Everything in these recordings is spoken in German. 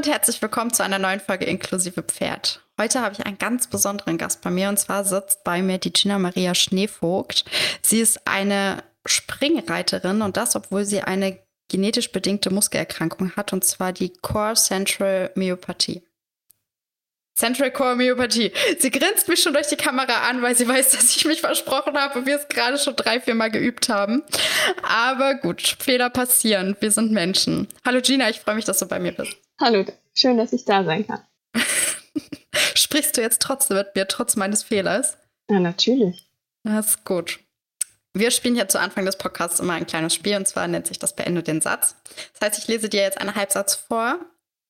und herzlich willkommen zu einer neuen Folge Inklusive Pferd. Heute habe ich einen ganz besonderen Gast bei mir und zwar sitzt bei mir die Gina Maria Schneevogt. Sie ist eine Springreiterin und das, obwohl sie eine genetisch bedingte Muskelerkrankung hat und zwar die Core Central Myopathie. Central Core Myopathie. Sie grinst mich schon durch die Kamera an, weil sie weiß, dass ich mich versprochen habe und wir es gerade schon drei, vier Mal geübt haben. Aber gut, Fehler passieren. Wir sind Menschen. Hallo Gina, ich freue mich, dass du bei mir bist. Hallo, schön, dass ich da sein kann. Sprichst du jetzt trotzdem mit mir, trotz meines Fehlers? Ja, natürlich. Das ist gut. Wir spielen hier zu Anfang des Podcasts immer ein kleines Spiel und zwar nennt sich das Beende den Satz. Das heißt, ich lese dir jetzt einen Halbsatz vor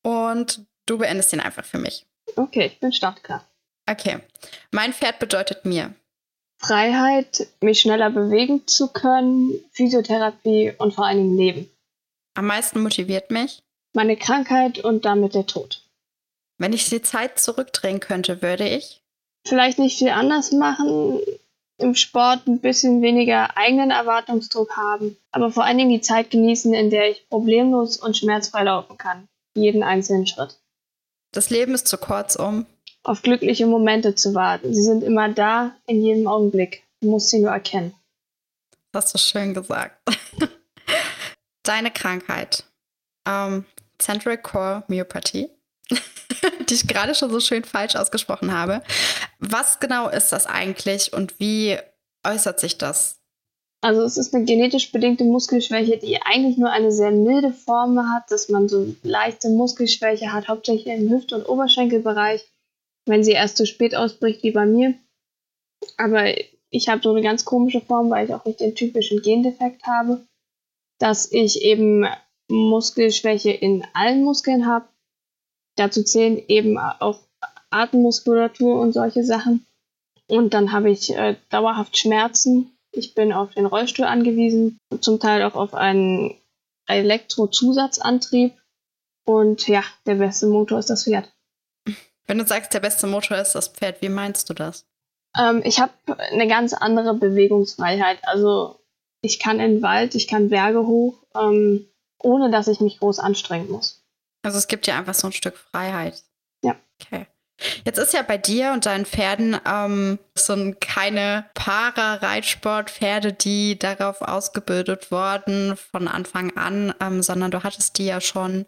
und du beendest ihn einfach für mich. Okay, ich bin startklar. Okay. Mein Pferd bedeutet mir Freiheit, mich schneller bewegen zu können, Physiotherapie und vor allen Dingen Leben. Am meisten motiviert mich meine Krankheit und damit der Tod. Wenn ich die Zeit zurückdrehen könnte, würde ich vielleicht nicht viel anders machen, im Sport ein bisschen weniger eigenen Erwartungsdruck haben, aber vor allen Dingen die Zeit genießen, in der ich problemlos und schmerzfrei laufen kann. Jeden einzelnen Schritt. Das Leben ist zu kurz, um auf glückliche Momente zu warten. Sie sind immer da, in jedem Augenblick. Du musst sie nur erkennen. Das hast du schön gesagt. Deine Krankheit. Ähm, Central Core Myopathie, die ich gerade schon so schön falsch ausgesprochen habe. Was genau ist das eigentlich und wie äußert sich das? Also es ist eine genetisch bedingte Muskelschwäche, die eigentlich nur eine sehr milde Form hat, dass man so leichte Muskelschwäche hat, hauptsächlich im Hüft- und Oberschenkelbereich, wenn sie erst zu spät ausbricht, wie bei mir. Aber ich habe so eine ganz komische Form, weil ich auch nicht den typischen Gendefekt habe, dass ich eben Muskelschwäche in allen Muskeln habe. Dazu zählen eben auch Atemmuskulatur und solche Sachen. Und dann habe ich äh, dauerhaft Schmerzen. Ich bin auf den Rollstuhl angewiesen, zum Teil auch auf einen Elektrozusatzantrieb. Und ja, der beste Motor ist das Pferd. Wenn du sagst, der beste Motor ist das Pferd, wie meinst du das? Ähm, ich habe eine ganz andere Bewegungsfreiheit. Also ich kann in den Wald, ich kann Berge hoch. Ähm, ohne dass ich mich groß anstrengen muss. Also es gibt ja einfach so ein Stück Freiheit. Ja. Okay. Jetzt ist ja bei dir und deinen Pferden ähm, so ein, keine Para-Reitsport-Pferde, die darauf ausgebildet wurden von Anfang an, ähm, sondern du hattest die ja schon,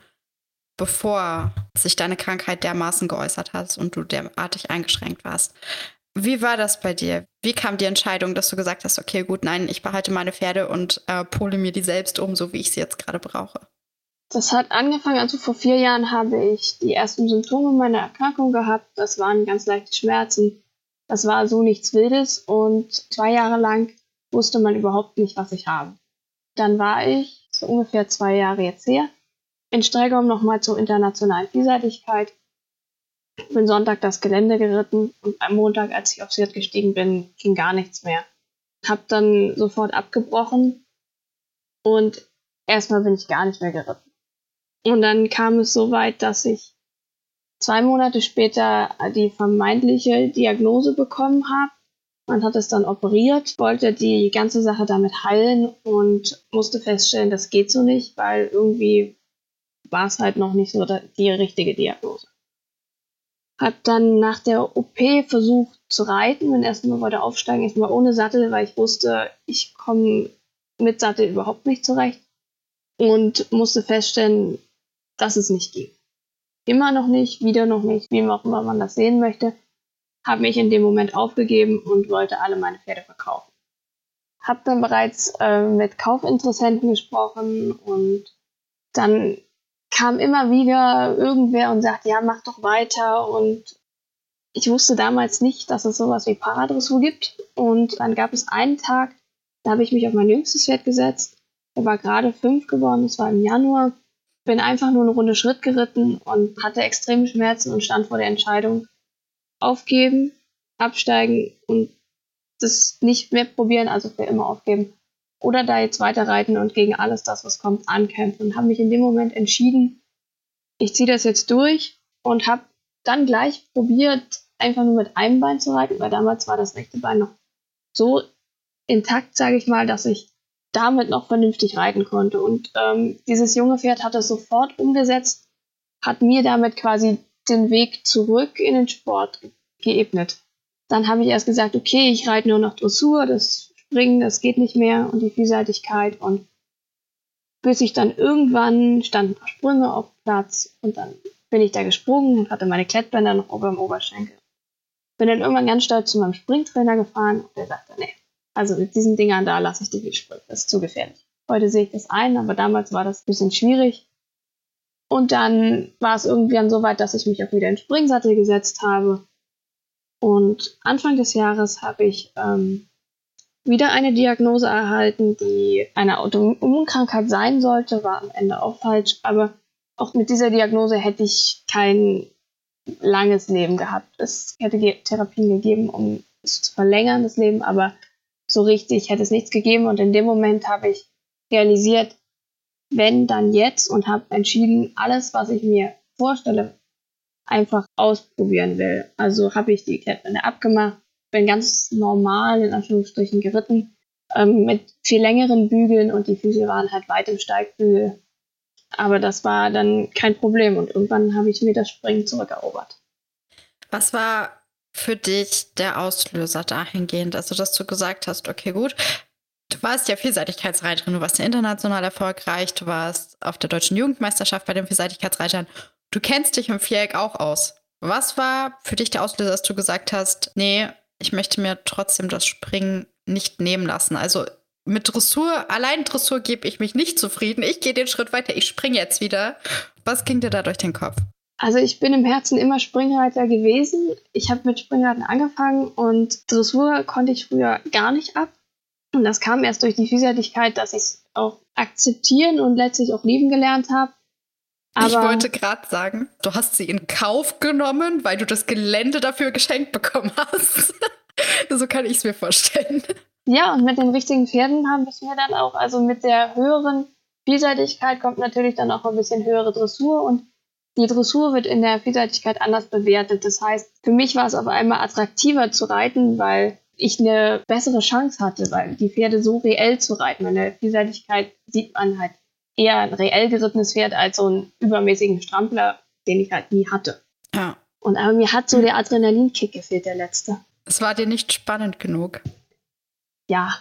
bevor sich deine Krankheit dermaßen geäußert hat und du derartig eingeschränkt warst. Wie war das bei dir? Wie kam die Entscheidung, dass du gesagt hast, okay, gut, nein, ich behalte meine Pferde und äh, pole mir die selbst um, so wie ich sie jetzt gerade brauche? Das hat angefangen, also vor vier Jahren habe ich die ersten Symptome meiner Erkrankung gehabt. Das waren ganz leichte Schmerzen. Das war so nichts Wildes und zwei Jahre lang wusste man überhaupt nicht, was ich habe. Dann war ich, so ungefähr zwei Jahre jetzt her, in Stregom nochmal zur internationalen Vielseitigkeit bin Sonntag das Gelände geritten und am Montag, als ich aufs Pferd gestiegen bin, ging gar nichts mehr. Hab dann sofort abgebrochen und erstmal bin ich gar nicht mehr geritten. Und dann kam es so weit, dass ich zwei Monate später die vermeintliche Diagnose bekommen habe. Man hat es dann operiert, wollte die ganze Sache damit heilen und musste feststellen, das geht so nicht, weil irgendwie war es halt noch nicht so die richtige Diagnose. Hab dann nach der OP versucht zu reiten, bin erstmal wollte aufsteigen, erstmal ohne Sattel, weil ich wusste, ich komme mit Sattel überhaupt nicht zurecht und musste feststellen, dass es nicht ging. Immer noch nicht, wieder noch nicht, wie auch immer man das sehen möchte, habe mich in dem Moment aufgegeben und wollte alle meine Pferde verkaufen. Hab dann bereits äh, mit Kaufinteressenten gesprochen und dann kam immer wieder irgendwer und sagt, ja, mach doch weiter. Und ich wusste damals nicht, dass es sowas wie Paradressur gibt. Und dann gab es einen Tag, da habe ich mich auf mein jüngstes Pferd gesetzt. Er war gerade fünf geworden, das war im Januar. Bin einfach nur eine Runde Schritt geritten und hatte extreme Schmerzen und stand vor der Entscheidung, aufgeben, absteigen und das nicht mehr probieren, also für immer aufgeben oder da jetzt weiter reiten und gegen alles das, was kommt, ankämpfen. Und habe mich in dem Moment entschieden, ich ziehe das jetzt durch und habe dann gleich probiert, einfach nur mit einem Bein zu reiten, weil damals war das rechte Bein noch so intakt, sage ich mal, dass ich damit noch vernünftig reiten konnte. Und ähm, dieses junge Pferd hat das sofort umgesetzt, hat mir damit quasi den Weg zurück in den Sport geebnet. Dann habe ich erst gesagt, okay, ich reite nur noch Dressur, das Springen, das geht nicht mehr und die Vielseitigkeit und bis ich dann irgendwann stand ein paar Sprünge auf Platz und dann bin ich da gesprungen und hatte meine Klettbänder noch ober dem Oberschenkel. Bin dann irgendwann ganz stolz zu meinem Springtrainer gefahren und der sagte, nee, also mit diesen Dingern da lasse ich dich nicht springen, das ist zu gefährlich. Heute sehe ich das ein, aber damals war das ein bisschen schwierig. Und dann war es irgendwann so weit, dass ich mich auch wieder in den Springsattel gesetzt habe. Und Anfang des Jahres habe ich ähm, wieder eine Diagnose erhalten, die eine Autoimmunkrankheit sein sollte, war am Ende auch falsch. Aber auch mit dieser Diagnose hätte ich kein langes Leben gehabt. Es hätte Therapien gegeben, um es zu verlängern, das Leben, aber so richtig hätte es nichts gegeben. Und in dem Moment habe ich realisiert, wenn dann jetzt und habe entschieden, alles, was ich mir vorstelle, einfach ausprobieren will. Also habe ich die Klettbänder abgemacht, bin ganz normal in Anführungsstrichen geritten, ähm, mit viel längeren Bügeln und die Füße waren halt weit im Steigbügel. Aber das war dann kein Problem und irgendwann habe ich mir das Springen zurückerobert. Was war für dich der Auslöser dahingehend? Also, dass du gesagt hast, okay, gut, du warst ja Vielseitigkeitsreiterin, du warst ja international erfolgreich, du warst auf der deutschen Jugendmeisterschaft bei den Vielseitigkeitsreitern. Du kennst dich im Viereck auch aus. Was war für dich der Auslöser, dass du gesagt hast, nee, ich möchte mir trotzdem das Springen nicht nehmen lassen? Also mit Dressur, allein Dressur gebe ich mich nicht zufrieden. Ich gehe den Schritt weiter, ich springe jetzt wieder. Was ging dir da durch den Kopf? Also ich bin im Herzen immer Springreiter gewesen. Ich habe mit Springreiten angefangen und Dressur konnte ich früher gar nicht ab. Und das kam erst durch die Vielseitigkeit, dass ich es auch akzeptieren und letztlich auch lieben gelernt habe. Aber ich wollte gerade sagen, du hast sie in Kauf genommen, weil du das Gelände dafür geschenkt bekommen hast. so kann ich es mir vorstellen. Ja, und mit den richtigen Pferden haben wir es mir dann auch, also mit der höheren Vielseitigkeit kommt natürlich dann auch ein bisschen höhere Dressur und die Dressur wird in der Vielseitigkeit anders bewertet. Das heißt, für mich war es auf einmal attraktiver zu reiten, weil ich eine bessere Chance hatte, weil die Pferde so reell zu reiten. In der Vielseitigkeit sieht man halt eher ein reell gerittenes Pferd als so einen übermäßigen Strampler, den ich halt nie hatte. Ja. Und aber mir hat so der Adrenalinkick gefehlt, der letzte. Es war dir nicht spannend genug. Ja.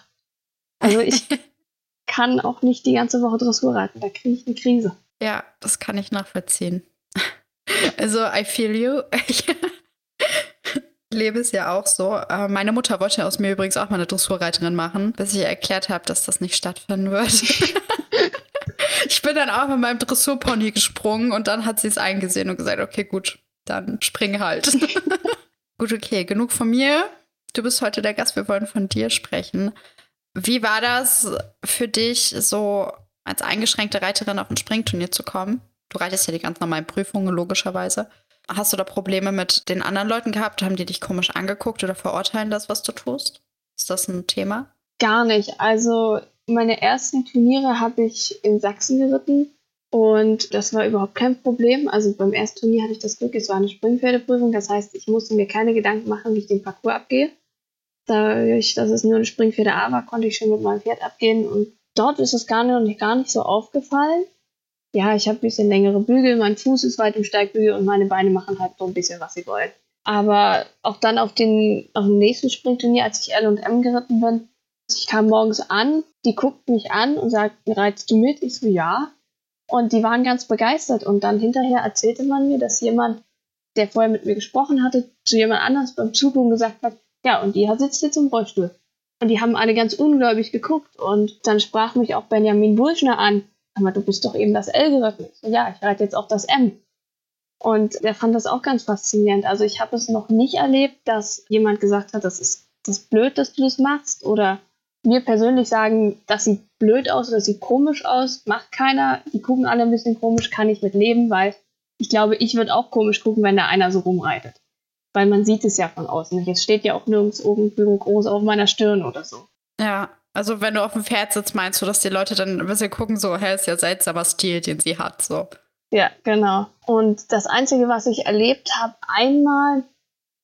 Also ich kann auch nicht die ganze Woche Dressur reiten, da kriege ich eine Krise. Ja, das kann ich nachvollziehen. Also, I feel you. lebe es ja auch so. Äh, meine Mutter wollte aus mir übrigens auch mal eine Dressurreiterin machen, bis ich erklärt habe, dass das nicht stattfinden wird. Ich bin dann auch mit meinem Dressurpony gesprungen und dann hat sie es eingesehen und gesagt, okay, gut, dann spring halt. gut, okay, genug von mir. Du bist heute der Gast, wir wollen von dir sprechen. Wie war das für dich, so als eingeschränkte Reiterin auf ein Springturnier zu kommen? Du reitest ja die ganz normalen Prüfungen, logischerweise. Hast du da Probleme mit den anderen Leuten gehabt? Haben die dich komisch angeguckt oder verurteilen das, was du tust? Ist das ein Thema? Gar nicht. Also meine ersten Turniere habe ich in Sachsen geritten und das war überhaupt kein Problem. Also beim ersten Turnier hatte ich das Glück, es war eine Springpferdeprüfung. Das heißt, ich musste mir keine Gedanken machen, wie ich den Parcours abgehe. Dadurch, dass es nur eine Springpferde A war, konnte ich schon mit meinem Pferd abgehen und dort ist es gar nicht, gar nicht so aufgefallen ja, ich habe ein bisschen längere Bügel, mein Fuß ist weit im Steigbügel und meine Beine machen halt so ein bisschen, was sie wollen. Aber auch dann auf, den, auf dem nächsten Springturnier, als ich L&M geritten bin, ich kam morgens an, die guckten mich an und sagten, reitest du mit? Ich so, ja. Und die waren ganz begeistert. Und dann hinterher erzählte man mir, dass jemand, der vorher mit mir gesprochen hatte, zu jemand anders beim Zugucken gesagt hat, ja, und die sitzt jetzt im Rollstuhl. Und die haben alle ganz ungläubig geguckt. Und dann sprach mich auch Benjamin Burschner an, aber du bist doch eben das L geritten. So, ja, ich reite jetzt auch das M. Und der fand das auch ganz faszinierend. Also ich habe es noch nicht erlebt, dass jemand gesagt hat, das ist das ist blöd, dass du das machst. Oder mir persönlich sagen, das sieht blöd aus oder das sieht komisch aus. Macht keiner. Die gucken alle ein bisschen komisch, kann ich mit leben, weil ich glaube, ich würde auch komisch gucken, wenn da einer so rumreitet. Weil man sieht es ja von außen. Jetzt steht ja auch nirgends irgendwo groß auf meiner Stirn oder so. Ja, also wenn du auf dem Pferd sitzt, meinst du, dass die Leute dann ein bisschen gucken, so, hä, ist ja seltsamer Stil, den sie hat, so. Ja, genau. Und das Einzige, was ich erlebt habe, einmal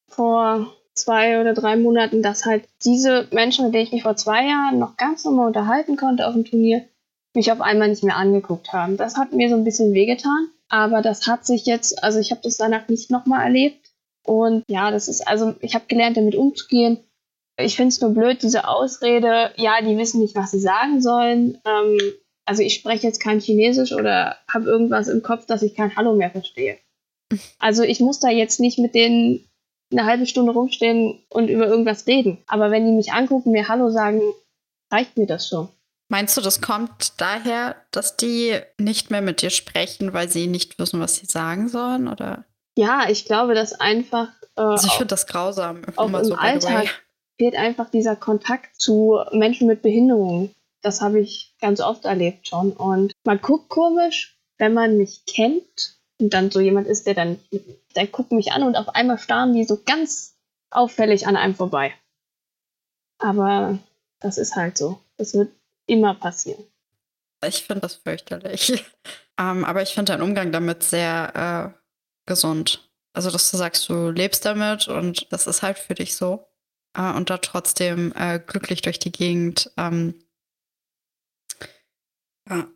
vor zwei oder drei Monaten, dass halt diese Menschen, mit denen ich mich vor zwei Jahren noch ganz normal unterhalten konnte auf dem Turnier, mich auf einmal nicht mehr angeguckt haben. Das hat mir so ein bisschen wehgetan. Aber das hat sich jetzt, also ich habe das danach nicht nochmal erlebt. Und ja, das ist, also ich habe gelernt, damit umzugehen. Ich finde es nur blöd, diese Ausrede, ja, die wissen nicht, was sie sagen sollen. Ähm, also ich spreche jetzt kein Chinesisch oder habe irgendwas im Kopf, dass ich kein Hallo mehr verstehe. Also ich muss da jetzt nicht mit denen eine halbe Stunde rumstehen und über irgendwas reden. Aber wenn die mich angucken, mir Hallo sagen, reicht mir das schon. Meinst du, das kommt daher, dass die nicht mehr mit dir sprechen, weil sie nicht wissen, was sie sagen sollen? Oder? Ja, ich glaube, dass einfach. Äh, also ich finde das grausam. Auch im so Alltag fehlt einfach dieser Kontakt zu Menschen mit Behinderungen. Das habe ich ganz oft erlebt schon. Und man guckt komisch, wenn man mich kennt und dann so jemand ist, der dann, der guckt mich an und auf einmal starren die so ganz auffällig an einem vorbei. Aber das ist halt so. Das wird immer passieren. Ich finde das fürchterlich. ähm, aber ich finde deinen Umgang damit sehr äh, gesund. Also, dass du sagst, du lebst damit und das ist halt für dich so. Äh, und da trotzdem äh, glücklich durch die Gegend. Ähm, ja.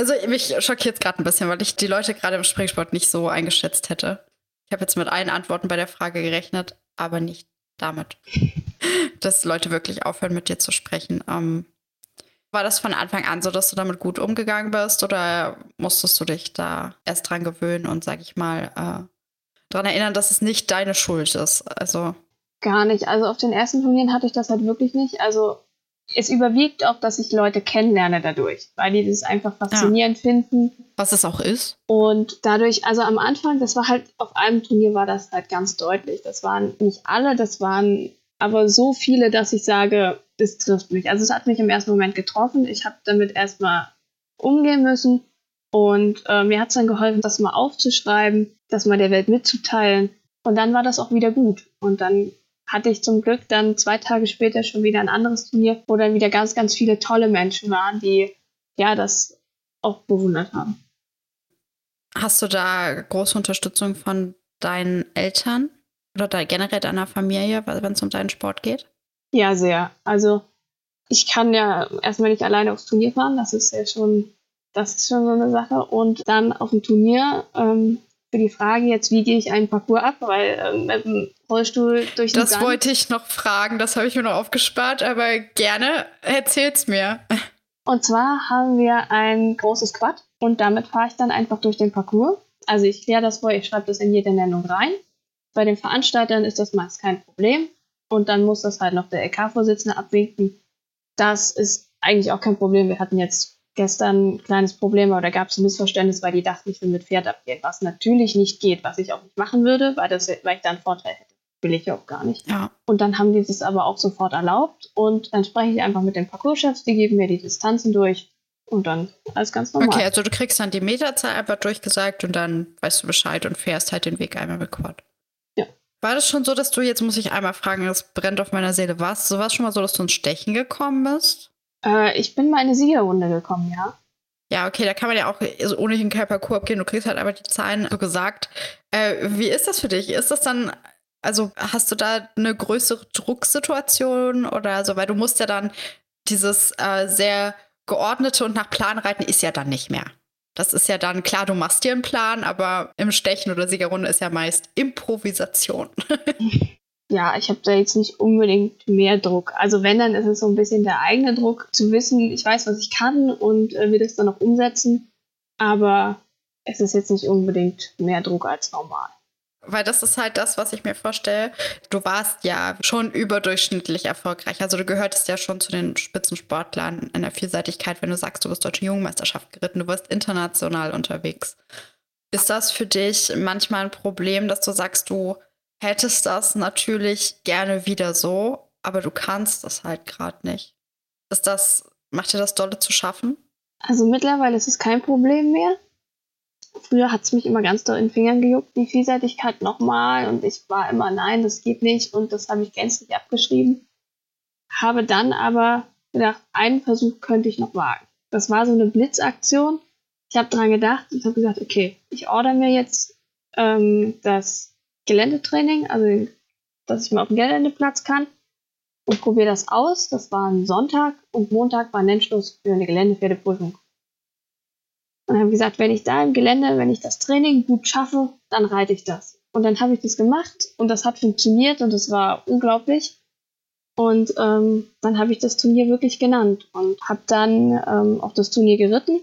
Also, mich schockiert es gerade ein bisschen, weil ich die Leute gerade im Springsport nicht so eingeschätzt hätte. Ich habe jetzt mit allen Antworten bei der Frage gerechnet, aber nicht damit, dass Leute wirklich aufhören, mit dir zu sprechen. Ähm, war das von Anfang an so, dass du damit gut umgegangen bist oder musstest du dich da erst dran gewöhnen und, sag ich mal, äh, daran erinnern, dass es nicht deine Schuld ist? Also. Gar nicht. Also auf den ersten Turnieren hatte ich das halt wirklich nicht. Also es überwiegt auch, dass ich Leute kennenlerne dadurch, weil die das einfach faszinierend ja. finden. Was es auch ist. Und dadurch, also am Anfang, das war halt, auf einem Turnier war das halt ganz deutlich. Das waren nicht alle, das waren aber so viele, dass ich sage, das trifft mich. Also es hat mich im ersten Moment getroffen. Ich habe damit erstmal umgehen müssen. Und äh, mir hat es dann geholfen, das mal aufzuschreiben, das mal der Welt mitzuteilen. Und dann war das auch wieder gut. Und dann hatte ich zum Glück dann zwei Tage später schon wieder ein anderes Turnier, wo dann wieder ganz, ganz viele tolle Menschen waren, die ja das auch bewundert haben. Hast du da große Unterstützung von deinen Eltern oder generell deiner Familie, wenn es um deinen Sport geht? Ja, sehr. Also ich kann ja erstmal nicht alleine aufs Turnier fahren, das ist ja schon, das ist schon so eine Sache. Und dann auf dem Turnier ähm, für die Frage jetzt, wie gehe ich einen Parcours ab, weil ähm, mit dem Rollstuhl durch den Das Sand wollte ich noch fragen, das habe ich mir noch aufgespart, aber gerne erzähl's mir. Und zwar haben wir ein großes Quad und damit fahre ich dann einfach durch den Parcours. Also ich kläre das vor, ich schreibe das in jede Nennung rein. Bei den Veranstaltern ist das meist kein Problem und dann muss das halt noch der LK-Vorsitzende abwinken. Das ist eigentlich auch kein Problem. Wir hatten jetzt gestern ein kleines Problem, aber da gab es ein Missverständnis, weil die dachten, ich will mit Pferd abgehen, was natürlich nicht geht, was ich auch nicht machen würde, weil, das, weil ich da einen Vorteil hätte. Will ich ja auch gar nicht. Ja. Und dann haben die das aber auch sofort erlaubt und dann spreche ich einfach mit den Parcourschefs, die geben mir die Distanzen durch und dann alles ganz normal. Okay, also du kriegst dann die Meterzahl einfach durchgesagt und dann weißt du Bescheid und fährst halt den Weg einmal mit Quad. War das schon so, dass du, jetzt muss ich einmal fragen, das brennt auf meiner Seele, warst so war es schon mal so, dass du ins Stechen gekommen bist? Äh, ich bin mal in eine Siegerrunde gekommen, ja. Ja, okay, da kann man ja auch also ohnehin kein Parcours abgehen, du kriegst halt aber die Zahlen so gesagt. Äh, wie ist das für dich? Ist das dann, also hast du da eine größere Drucksituation oder so, weil du musst ja dann dieses äh, sehr geordnete und nach Plan reiten ist ja dann nicht mehr. Das ist ja dann klar, du machst dir einen Plan, aber im Stechen oder Siegerrunde ist ja meist Improvisation. ja, ich habe da jetzt nicht unbedingt mehr Druck. Also wenn, dann ist es so ein bisschen der eigene Druck, zu wissen, ich weiß, was ich kann und äh, will das dann auch umsetzen. Aber es ist jetzt nicht unbedingt mehr Druck als normal. Weil das ist halt das, was ich mir vorstelle. Du warst ja schon überdurchschnittlich erfolgreich. Also du gehörtest ja schon zu den Spitzensportlern in der Vielseitigkeit, wenn du sagst, du bist deutsche Jugendmeisterschaft geritten, du wirst international unterwegs. Ist das für dich manchmal ein Problem, dass du sagst, du hättest das natürlich gerne wieder so, aber du kannst das halt gerade nicht? Ist das, macht dir das dolle zu schaffen? Also mittlerweile ist es kein Problem mehr. Früher hat es mich immer ganz doll in den Fingern gejuckt, die Vielseitigkeit nochmal. Und ich war immer, nein, das geht nicht. Und das habe ich gänzlich abgeschrieben. Habe dann aber gedacht, einen Versuch könnte ich noch wagen. Das war so eine Blitzaktion. Ich habe dran gedacht und habe gesagt, okay, ich order mir jetzt ähm, das Geländetraining, also dass ich mal auf dem Geländeplatz kann und probiere das aus. Das war ein Sonntag und Montag war Nennschluss für eine Geländepferdeprüfung. Und habe gesagt, wenn ich da im Gelände, wenn ich das Training gut schaffe, dann reite ich das. Und dann habe ich das gemacht und das hat funktioniert und es war unglaublich. Und ähm, dann habe ich das Turnier wirklich genannt und habe dann ähm, auch das Turnier geritten.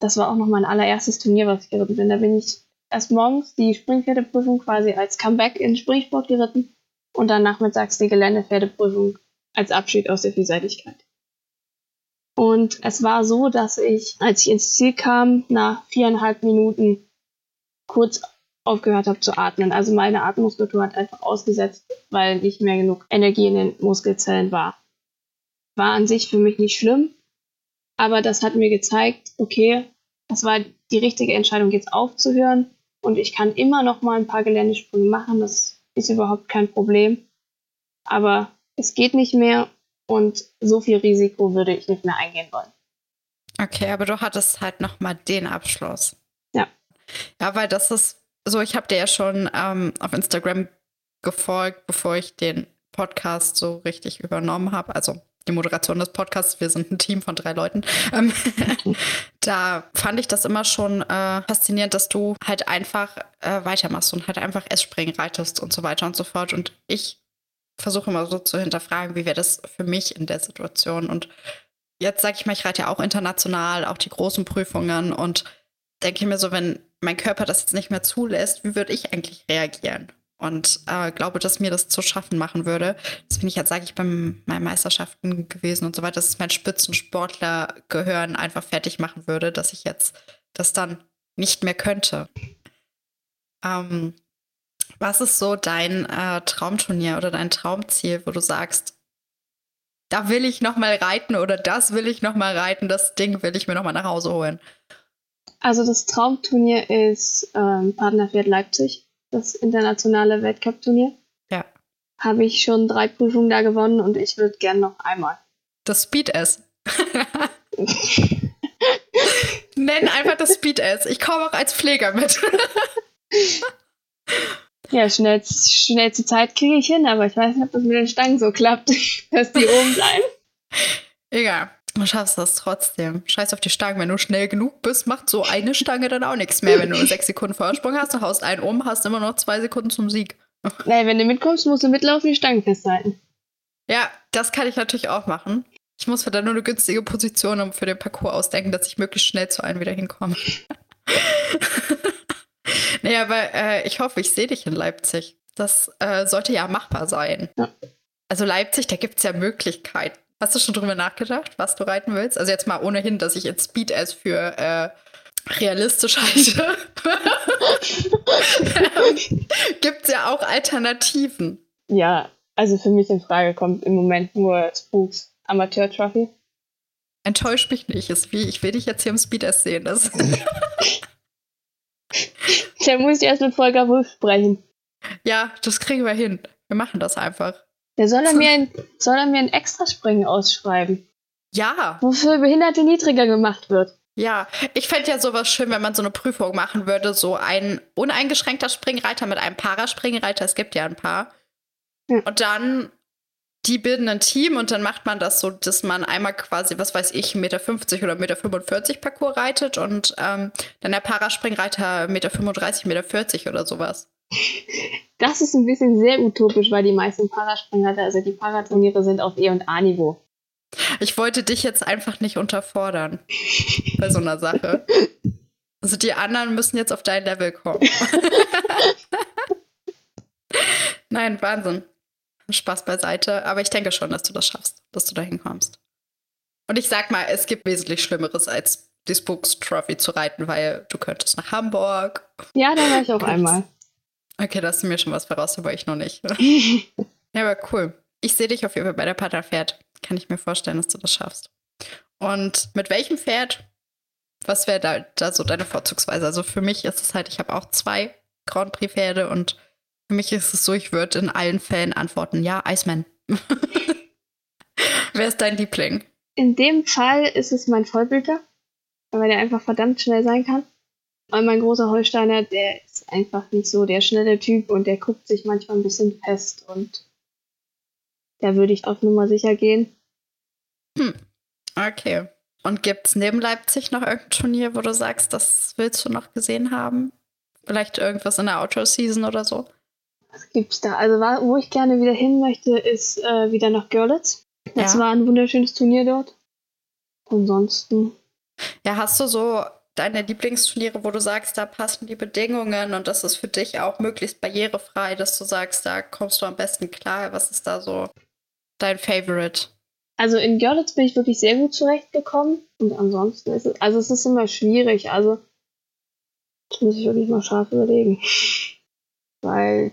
Das war auch noch mein allererstes Turnier, was ich geritten bin. Da bin ich erst morgens die Springpferdeprüfung quasi als Comeback in Springsport geritten und dann nachmittags die Geländepferdeprüfung als Abschied aus der Vielseitigkeit. Und es war so, dass ich, als ich ins Ziel kam, nach viereinhalb Minuten kurz aufgehört habe zu atmen. Also meine Atemmuskulatur hat einfach ausgesetzt, weil nicht mehr genug Energie in den Muskelzellen war. War an sich für mich nicht schlimm, aber das hat mir gezeigt, okay, das war die richtige Entscheidung, jetzt aufzuhören und ich kann immer noch mal ein paar Geländesprünge machen, das ist überhaupt kein Problem. Aber es geht nicht mehr und so viel Risiko würde ich nicht mehr eingehen wollen. Okay, aber du hattest halt noch mal den Abschluss. Ja. Ja, weil das ist so, ich habe dir ja schon ähm, auf Instagram gefolgt, bevor ich den Podcast so richtig übernommen habe. Also die Moderation des Podcasts, wir sind ein Team von drei Leuten. Ähm, da fand ich das immer schon äh, faszinierend, dass du halt einfach äh, weitermachst und halt einfach S-Springen reitest und so weiter und so fort. Und ich versuche immer so zu hinterfragen, wie wäre das für mich in der Situation. Und jetzt sage ich mal, ich reite ja auch international, auch die großen Prüfungen und denke mir so, wenn mein Körper das jetzt nicht mehr zulässt, wie würde ich eigentlich reagieren? Und äh, glaube, dass mir das zu schaffen machen würde. Das bin ich jetzt, sage ich, bei meinen Meisterschaften gewesen und so weiter, dass es mein Spitzensportler-Gehirn einfach fertig machen würde, dass ich jetzt das dann nicht mehr könnte. Ähm, was ist so dein äh, Traumturnier oder dein Traumziel, wo du sagst, da will ich noch mal reiten oder das will ich noch mal reiten, das Ding will ich mir noch mal nach Hause holen? Also das Traumturnier ist ähm, Partnerpferd Leipzig, das internationale Weltcup-Turnier. Ja. Habe ich schon drei Prüfungen da gewonnen und ich würde gern noch einmal. Das Speed S. Nenn einfach das Speed S. Ich komme auch als Pfleger mit. ja, schnellst, schnellste Zeit kriege ich hin, aber ich weiß nicht, ob das mit den Stangen so klappt, dass die oben bleiben. Egal. Du schaffst das trotzdem. Scheiß auf die Stangen. Wenn du schnell genug bist, macht so eine Stange dann auch nichts mehr. Wenn du sechs Sekunden Vorsprung hast, du haust einen um, hast immer noch zwei Sekunden zum Sieg. Naja, wenn du mitkommst, musst du mitlaufen die Stangen festhalten. Ja, das kann ich natürlich auch machen. Ich muss mir dann nur eine günstige Position für den Parcours ausdenken, dass ich möglichst schnell zu einem wieder hinkomme. naja, aber äh, ich hoffe, ich sehe dich in Leipzig. Das äh, sollte ja machbar sein. Ja. Also Leipzig, da gibt es ja Möglichkeiten. Hast du schon drüber nachgedacht, was du reiten willst? Also jetzt mal ohnehin, dass ich jetzt Speed S für äh, realistisch halte. Gibt es ja auch Alternativen. Ja, also für mich in Frage kommt im Moment nur Spooks Amateur Trophy. Enttäuscht mich nicht. Ist wie, ich will dich jetzt hier im Speed S sehen. Das da muss ich erst mit Volker Wolf sprechen. Ja, das kriegen wir hin. Wir machen das einfach. Der soll er mir ein, soll er mir ein Extraspringen ausschreiben. Ja. Wofür Behinderte niedriger gemacht wird. Ja, ich fände ja sowas schön, wenn man so eine Prüfung machen würde, so ein uneingeschränkter Springreiter mit einem Paraspringreiter, es gibt ja ein paar. Ja. Und dann, die bilden ein Team und dann macht man das so, dass man einmal quasi, was weiß ich, 1,50 Meter oder 1,45 Meter Parcours reitet und ähm, dann der Paraspringreiter 1,35 Meter, 1,40 Meter oder sowas. Das ist ein bisschen sehr utopisch, weil die meisten Paraspringer, also die Paraturniere sind auf E- und A-Niveau. Ich wollte dich jetzt einfach nicht unterfordern bei so einer Sache. Also die anderen müssen jetzt auf dein Level kommen. Nein, Wahnsinn. Spaß beiseite. Aber ich denke schon, dass du das schaffst, dass du da hinkommst. Und ich sag mal, es gibt wesentlich Schlimmeres als die Spooks Trophy zu reiten, weil du könntest nach Hamburg. Ja, da war ich auch einmal. Okay, da hast du mir schon was voraus, aber ich noch nicht. ja, aber cool. Ich sehe dich auf jeden Fall bei der Partnerpferd. Kann ich mir vorstellen, dass du das schaffst. Und mit welchem Pferd? Was wäre da, da so deine Vorzugsweise? Also für mich ist es halt, ich habe auch zwei Grand Prix Pferde und für mich ist es so, ich würde in allen Fällen antworten, ja, Iceman. Wer ist dein Liebling? In dem Fall ist es mein Vollblüter, weil der einfach verdammt schnell sein kann. Und mein großer Holsteiner, der ist einfach nicht so der schnelle Typ und der guckt sich manchmal ein bisschen fest und da würde ich auf Nummer sicher gehen. Hm. Okay. Und gibt es neben Leipzig noch irgendein Turnier, wo du sagst, das willst du noch gesehen haben? Vielleicht irgendwas in der Outdoor-Season oder so? Was gibt's da? Also, wo ich gerne wieder hin möchte, ist äh, wieder nach Görlitz. Das ja. war ein wunderschönes Turnier dort. Ansonsten. Ja, hast du so deine Lieblingsturniere, wo du sagst, da passen die Bedingungen und das ist für dich auch möglichst barrierefrei, dass du sagst, da kommst du am besten klar. Was ist da so dein Favorite? Also in Görlitz bin ich wirklich sehr gut zurechtgekommen und ansonsten ist es, also es ist immer schwierig. Also das muss ich wirklich mal scharf überlegen. Weil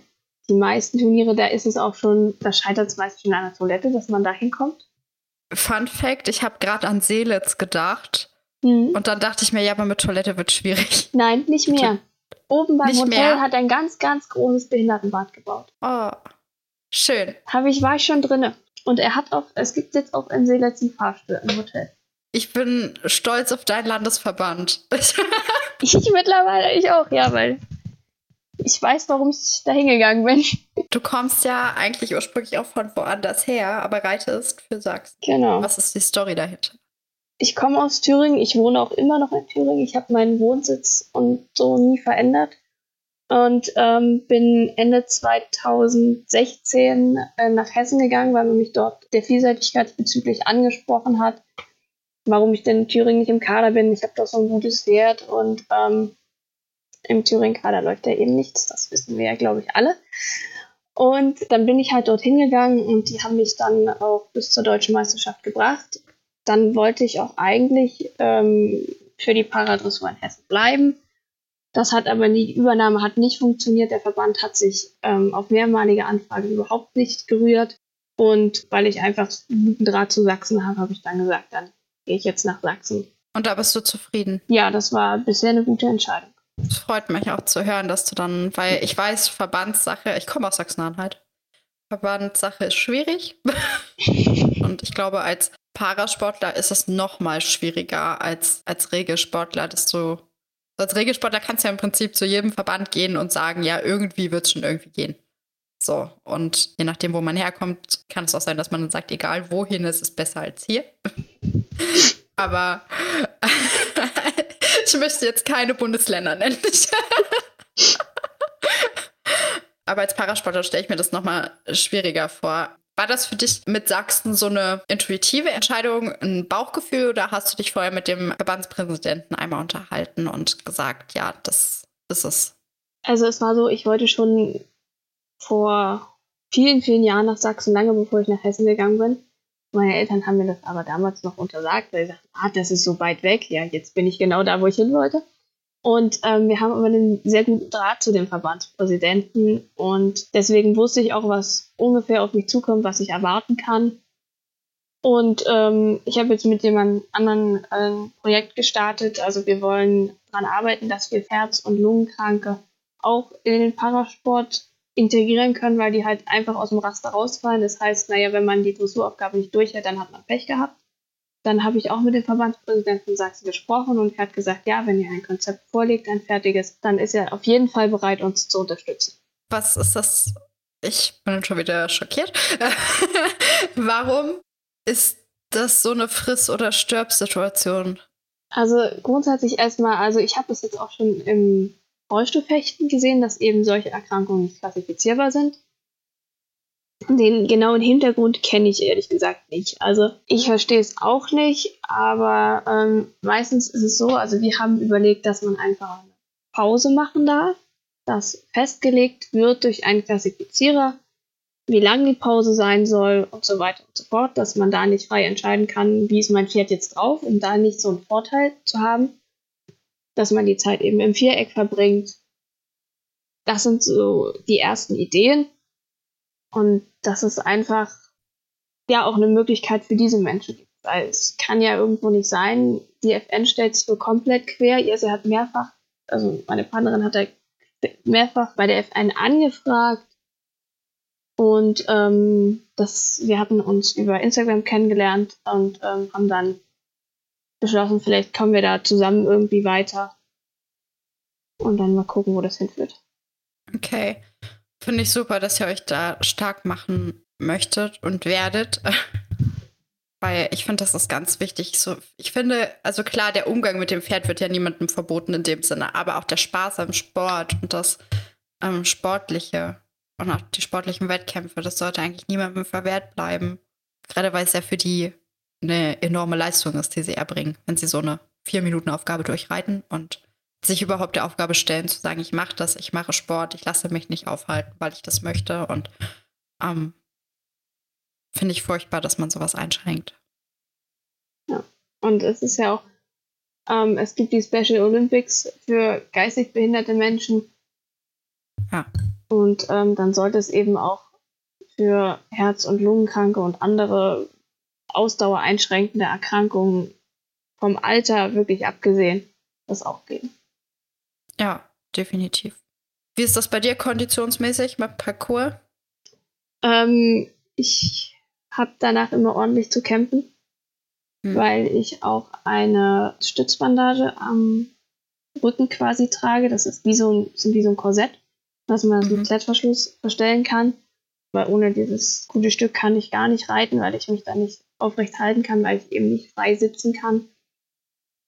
die meisten Turniere, da ist es auch schon, da scheitert es meist schon an der Toilette, dass man da hinkommt. Fun Fact, ich habe gerade an Seelitz gedacht. Mhm. Und dann dachte ich mir, ja, aber mit Toilette wird schwierig. Nein, nicht mehr. Oben beim nicht Hotel mehr? hat ein ganz, ganz großes Behindertenbad gebaut. Oh, schön. Habe ich, war ich schon drinne. Und er hat auch, es gibt jetzt auch einen Fahrstuhl im Hotel. Ich bin stolz auf deinen Landesverband. ich mittlerweile, ich auch, ja, weil ich weiß, warum ich da hingegangen bin. Du kommst ja eigentlich ursprünglich auch von woanders her, aber reitest für Sachsen. Genau. Was ist die Story dahinter? Ich komme aus Thüringen, ich wohne auch immer noch in Thüringen. Ich habe meinen Wohnsitz und so nie verändert. Und ähm, bin Ende 2016 äh, nach Hessen gegangen, weil man mich dort der Vielseitigkeit bezüglich angesprochen hat, warum ich denn in Thüringen nicht im Kader bin. Ich habe doch so ein gutes Pferd und ähm, im Thüringen-Kader läuft ja eben nichts, das wissen wir ja, glaube ich, alle. Und dann bin ich halt dorthin gegangen und die haben mich dann auch bis zur deutschen Meisterschaft gebracht. Dann wollte ich auch eigentlich ähm, für die Paradressur in Hessen bleiben. Das hat aber die Übernahme hat nicht funktioniert. Der Verband hat sich ähm, auf mehrmalige Anfragen überhaupt nicht gerührt. Und weil ich einfach einen guten Draht zu Sachsen habe, habe ich dann gesagt, dann gehe ich jetzt nach Sachsen. Und da bist du zufrieden? Ja, das war bisher eine gute Entscheidung. Es freut mich auch zu hören, dass du dann, weil ich weiß, Verbandssache, ich komme aus Sachsen-Anhalt. Verbandssache ist schwierig. Und ich glaube, als Parasportler ist es noch mal schwieriger als als Regelsportler, dass du als Regelsportler kannst du ja im Prinzip zu jedem Verband gehen und sagen, ja, irgendwie wird es schon irgendwie gehen. So, und je nachdem, wo man herkommt, kann es auch sein, dass man dann sagt, egal wohin, es ist besser als hier. Aber ich möchte jetzt keine Bundesländer nennen. Aber als Parasportler stelle ich mir das nochmal schwieriger vor. War das für dich mit Sachsen so eine intuitive Entscheidung, ein Bauchgefühl oder hast du dich vorher mit dem Verbandspräsidenten einmal unterhalten und gesagt, ja, das ist es? Also es war so, ich wollte schon vor vielen, vielen Jahren nach Sachsen, lange bevor ich nach Hessen gegangen bin. Meine Eltern haben mir das aber damals noch untersagt, weil sie sagten, ah, das ist so weit weg. Ja, jetzt bin ich genau da, wo ich hin wollte. Und ähm, wir haben aber einen sehr guten Draht zu dem Verbandspräsidenten und deswegen wusste ich auch, was ungefähr auf mich zukommt, was ich erwarten kann. Und ähm, ich habe jetzt mit jemand anderen ein Projekt gestartet. Also wir wollen daran arbeiten, dass wir Herz- und Lungenkranke auch in den Parasport integrieren können, weil die halt einfach aus dem Raster rausfallen. Das heißt, naja, wenn man die Dressuraufgabe nicht durchhält, dann hat man Pech gehabt. Dann habe ich auch mit dem Verbandspräsidenten Sachsen gesprochen und er hat gesagt, ja, wenn ihr ein Konzept vorlegt, ein fertiges, dann ist er auf jeden Fall bereit, uns zu unterstützen. Was ist das? Ich bin schon wieder schockiert. Warum ist das so eine Friss- oder Stirb-Situation? Also grundsätzlich erstmal, also ich habe das jetzt auch schon im Rollstuhlfechten gesehen, dass eben solche Erkrankungen nicht klassifizierbar sind. Den genauen Hintergrund kenne ich ehrlich gesagt nicht. Also ich verstehe es auch nicht, aber ähm, meistens ist es so, also wir haben überlegt, dass man einfach eine Pause machen darf, dass festgelegt wird durch einen Klassifizierer, wie lang die Pause sein soll und so weiter und so fort, dass man da nicht frei entscheiden kann, wie ist mein Pferd jetzt drauf, um da nicht so einen Vorteil zu haben dass man die Zeit eben im Viereck verbringt. Das sind so die ersten Ideen. Und das ist einfach ja auch eine Möglichkeit für diese Menschen gibt. Weil es kann ja irgendwo nicht sein, die FN stellt sich so komplett quer. Ihr, sie hat mehrfach, also meine Partnerin hat da mehrfach bei der FN angefragt. Und ähm, das, wir hatten uns über Instagram kennengelernt und ähm, haben dann beschlossen, vielleicht kommen wir da zusammen irgendwie weiter. Und dann mal gucken, wo das hinführt. Okay. Finde ich super, dass ihr euch da stark machen möchtet und werdet. Weil ich finde, das ist ganz wichtig. So, ich finde, also klar, der Umgang mit dem Pferd wird ja niemandem verboten in dem Sinne, aber auch der Spaß am Sport und das ähm, Sportliche und auch die sportlichen Wettkämpfe, das sollte eigentlich niemandem verwehrt bleiben. Gerade weil es ja für die eine enorme Leistung ist, die sie erbringen, wenn sie so eine Vier-Minuten-Aufgabe durchreiten und sich überhaupt der Aufgabe stellen, zu sagen, ich mache das, ich mache Sport, ich lasse mich nicht aufhalten, weil ich das möchte. Und ähm, finde ich furchtbar, dass man sowas einschränkt. Ja, und es ist ja auch, ähm, es gibt die Special Olympics für geistig behinderte Menschen. Ja. Und ähm, dann sollte es eben auch für Herz- und Lungenkranke und andere ausdauereinschränkende Erkrankungen vom Alter wirklich abgesehen, das auch geben. Ja, definitiv. Wie ist das bei dir konditionsmäßig mit Parcours? Ähm, ich habe danach immer ordentlich zu kämpfen, hm. weil ich auch eine Stützbandage am Rücken quasi trage. Das ist wie so ein, sind wie so ein Korsett, dass man mhm. den Klettverschluss verstellen kann. Weil ohne dieses gute Stück kann ich gar nicht reiten, weil ich mich da nicht aufrecht halten kann, weil ich eben nicht frei sitzen kann.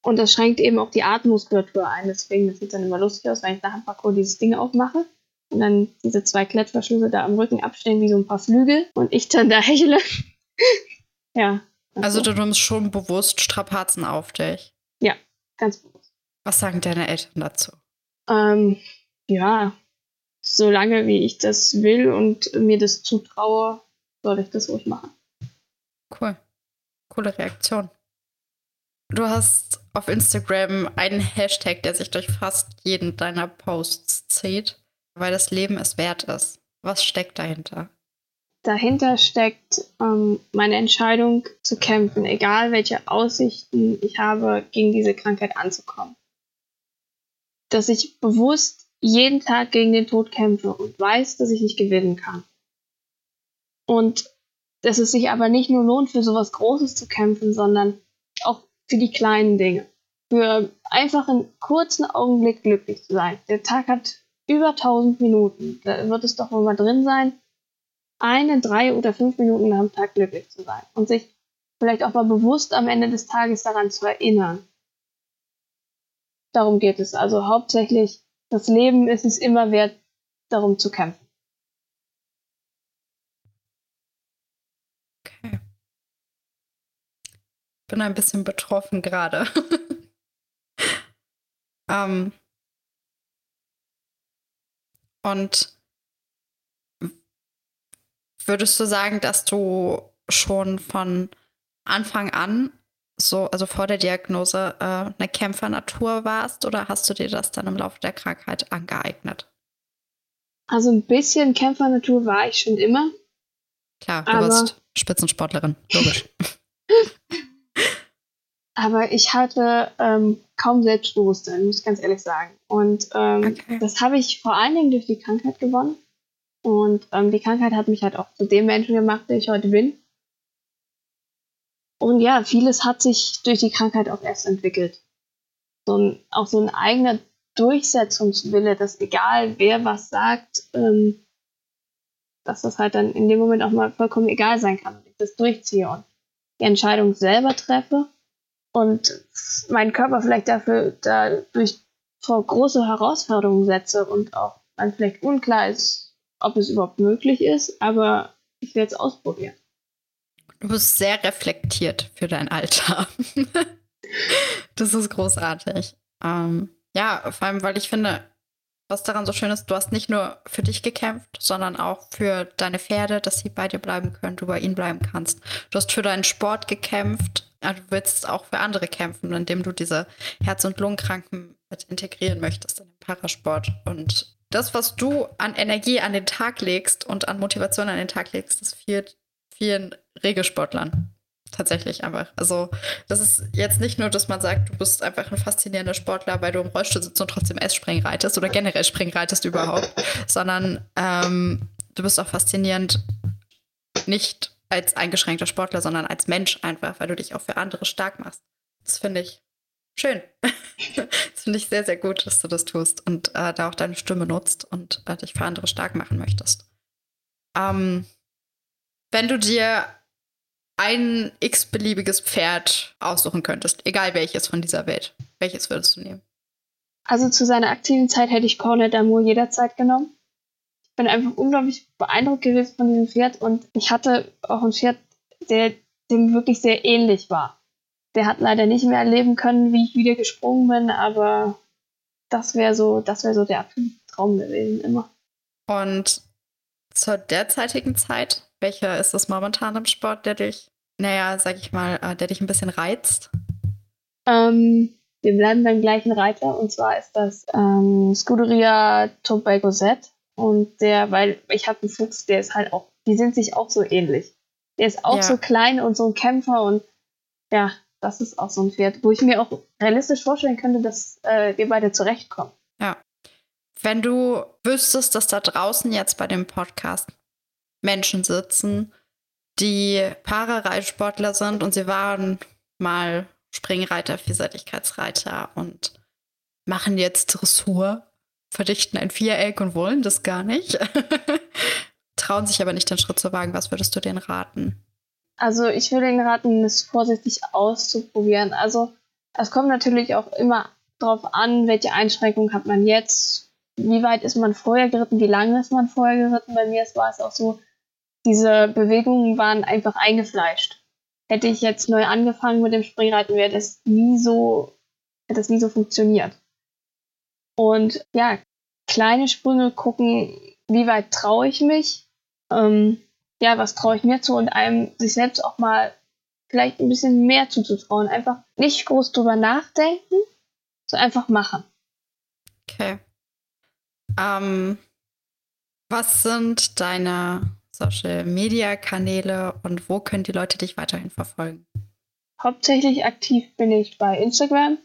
Und das schränkt eben auch die Atemmuskulatur ein. Deswegen, das sieht dann immer lustig aus, wenn ich nach dem Parcours dieses Ding aufmache und dann diese zwei Klettverschlüsse da am Rücken abstehen wie so ein paar Flügel und ich dann da hechle. ja. Also du nimmst schon bewusst Strapazen auf dich. Ja, ganz bewusst. Was sagen deine Eltern dazu? Ähm, ja, solange wie ich das will und mir das zutraue, soll ich das ruhig machen. Cool. Coole Reaktion. Du hast auf Instagram einen Hashtag, der sich durch fast jeden deiner Posts zieht, weil das Leben es wert ist. Was steckt dahinter? Dahinter steckt ähm, meine Entscheidung zu kämpfen, egal welche Aussichten ich habe, gegen diese Krankheit anzukommen. Dass ich bewusst jeden Tag gegen den Tod kämpfe und weiß, dass ich nicht gewinnen kann. Und dass es sich aber nicht nur lohnt, für sowas Großes zu kämpfen, sondern für die kleinen Dinge. Für einfach einen kurzen Augenblick glücklich zu sein. Der Tag hat über 1000 Minuten. Da wird es doch wohl mal drin sein, eine, drei oder fünf Minuten am Tag glücklich zu sein. Und sich vielleicht auch mal bewusst am Ende des Tages daran zu erinnern. Darum geht es. Also hauptsächlich, das Leben ist es immer wert, darum zu kämpfen. Bin ein bisschen betroffen gerade. ähm, und würdest du sagen, dass du schon von Anfang an, so, also vor der Diagnose, äh, eine Kämpfernatur warst oder hast du dir das dann im Laufe der Krankheit angeeignet? Also ein bisschen Kämpfernatur war ich schon immer. Klar, du aber... bist Spitzensportlerin, logisch. aber ich hatte ähm, kaum Selbstbewusstsein, muss ich ganz ehrlich sagen. Und ähm, okay. das habe ich vor allen Dingen durch die Krankheit gewonnen. Und ähm, die Krankheit hat mich halt auch zu dem Menschen gemacht, der ich heute bin. Und ja, vieles hat sich durch die Krankheit auch erst entwickelt. So ein, auch so ein eigener Durchsetzungswille, dass egal wer was sagt, ähm, dass das halt dann in dem Moment auch mal vollkommen egal sein kann und ich das durchziehe und die Entscheidung selber treffe und meinen Körper vielleicht dafür dadurch vor große Herausforderungen setze und auch dann vielleicht unklar ist, ob es überhaupt möglich ist, aber ich werde es ausprobieren. Du bist sehr reflektiert für dein Alter. das ist großartig. Ähm, ja, vor allem, weil ich finde, was daran so schön ist, du hast nicht nur für dich gekämpft, sondern auch für deine Pferde, dass sie bei dir bleiben können, du bei ihnen bleiben kannst. Du hast für deinen Sport gekämpft, du willst auch für andere kämpfen, indem du diese Herz- und Lungenkranken mit integrieren möchtest in den Parasport. Und das, was du an Energie an den Tag legst und an Motivation an den Tag legst, das fehlt vielen Regelsportlern. Tatsächlich einfach. Also, das ist jetzt nicht nur, dass man sagt, du bist einfach ein faszinierender Sportler, weil du im Rollstuhl sitzt und trotzdem S-Spring reitest oder generell Spring reitest überhaupt, sondern ähm, du bist auch faszinierend, nicht als eingeschränkter Sportler, sondern als Mensch einfach, weil du dich auch für andere stark machst. Das finde ich schön. das finde ich sehr, sehr gut, dass du das tust und äh, da auch deine Stimme nutzt und äh, dich für andere stark machen möchtest. Ähm, wenn du dir ein x-beliebiges Pferd aussuchen könntest, egal welches von dieser Welt, welches würdest du nehmen? Also zu seiner aktiven Zeit hätte ich Cornet d'Amour jederzeit genommen. Ich bin einfach unglaublich beeindruckt gewesen von diesem Pferd und ich hatte auch ein Pferd, der dem wirklich sehr ähnlich war. Der hat leider nicht mehr erleben können, wie ich wieder gesprungen bin, aber das wäre so, das wäre so der Traum gewesen immer. Und zur derzeitigen Zeit, welcher ist es momentan im Sport, der dich, naja, sag ich mal, äh, der dich ein bisschen reizt? Ähm, wir bleiben beim gleichen Reiter und zwar ist das ähm, Scuderia Tobago Z und der, weil ich habe einen Fuchs, der ist halt auch, die sind sich auch so ähnlich. Der ist auch ja. so klein und so ein Kämpfer und ja, das ist auch so ein Pferd, wo ich mir auch realistisch vorstellen könnte, dass äh, wir beide zurechtkommen. Ja. Wenn du wüsstest, dass da draußen jetzt bei dem Podcast Menschen sitzen, die Parareitsportler sind und sie waren mal Springreiter, Vielseitigkeitsreiter und machen jetzt Dressur, verdichten ein Viereck und wollen das gar nicht. Trauen sich aber nicht den Schritt zu wagen. Was würdest du denen raten? Also ich würde Ihnen raten, es vorsichtig auszuprobieren. Also es kommt natürlich auch immer darauf an, welche Einschränkungen hat man jetzt, wie weit ist man vorher geritten, wie lange ist man vorher geritten. Bei mir war es auch so, diese Bewegungen waren einfach eingefleischt. Hätte ich jetzt neu angefangen mit dem Springreiten, wäre das nie so, hätte das nie so funktioniert. Und ja, kleine Sprünge gucken, wie weit traue ich mich, ähm, ja, was traue ich mir zu und einem sich selbst auch mal vielleicht ein bisschen mehr zuzutrauen. Einfach nicht groß drüber nachdenken, sondern einfach machen. Okay. Ähm, was sind deine Social Media Kanäle und wo können die Leute dich weiterhin verfolgen? Hauptsächlich aktiv bin ich bei Instagram.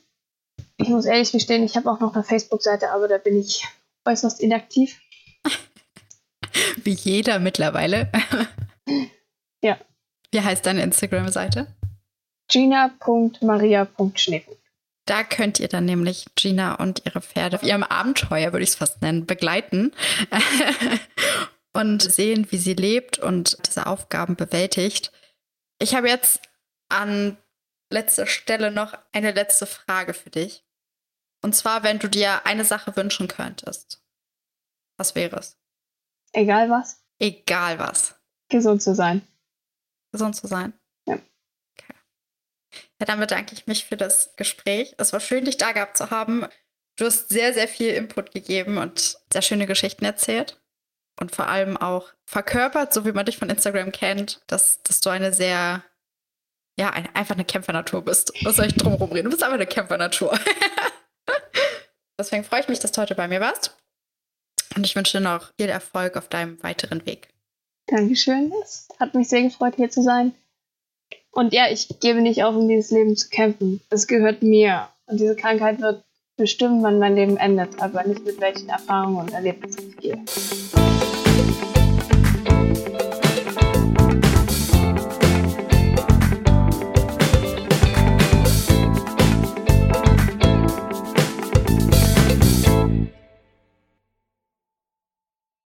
Ich muss ehrlich gestehen, ich habe auch noch eine Facebook-Seite, aber da bin ich äußerst inaktiv. Wie jeder mittlerweile. ja. Wie heißt deine Instagram-Seite? Gina.maria.schneepunkt. Da könnt ihr dann nämlich Gina und ihre Pferde auf ihrem Abenteuer, würde ich es fast nennen, begleiten und sehen, wie sie lebt und diese Aufgaben bewältigt. Ich habe jetzt an letzter Stelle noch eine letzte Frage für dich. Und zwar, wenn du dir eine Sache wünschen könntest. Was wäre es? Egal was? Egal was. Gesund zu sein. Gesund zu sein? Ja. Okay. Ja, dann bedanke ich mich für das Gespräch. Es war schön, dich da gehabt zu haben. Du hast sehr, sehr viel Input gegeben und sehr schöne Geschichten erzählt. Und vor allem auch verkörpert, so wie man dich von Instagram kennt, dass, dass du eine sehr, ja, eine, einfach eine Kämpfernatur bist. Was soll ich drumherum reden? Du bist einfach eine Kämpfernatur. Deswegen freue ich mich, dass du heute bei mir warst. Und ich wünsche dir noch viel Erfolg auf deinem weiteren Weg. Dankeschön. Es hat mich sehr gefreut, hier zu sein. Und ja, ich gebe nicht auf, um dieses Leben zu kämpfen. Es gehört mir. Und diese Krankheit wird bestimmen, wann mein Leben endet, aber nicht mit welchen Erfahrungen und Erlebnissen ich gehe.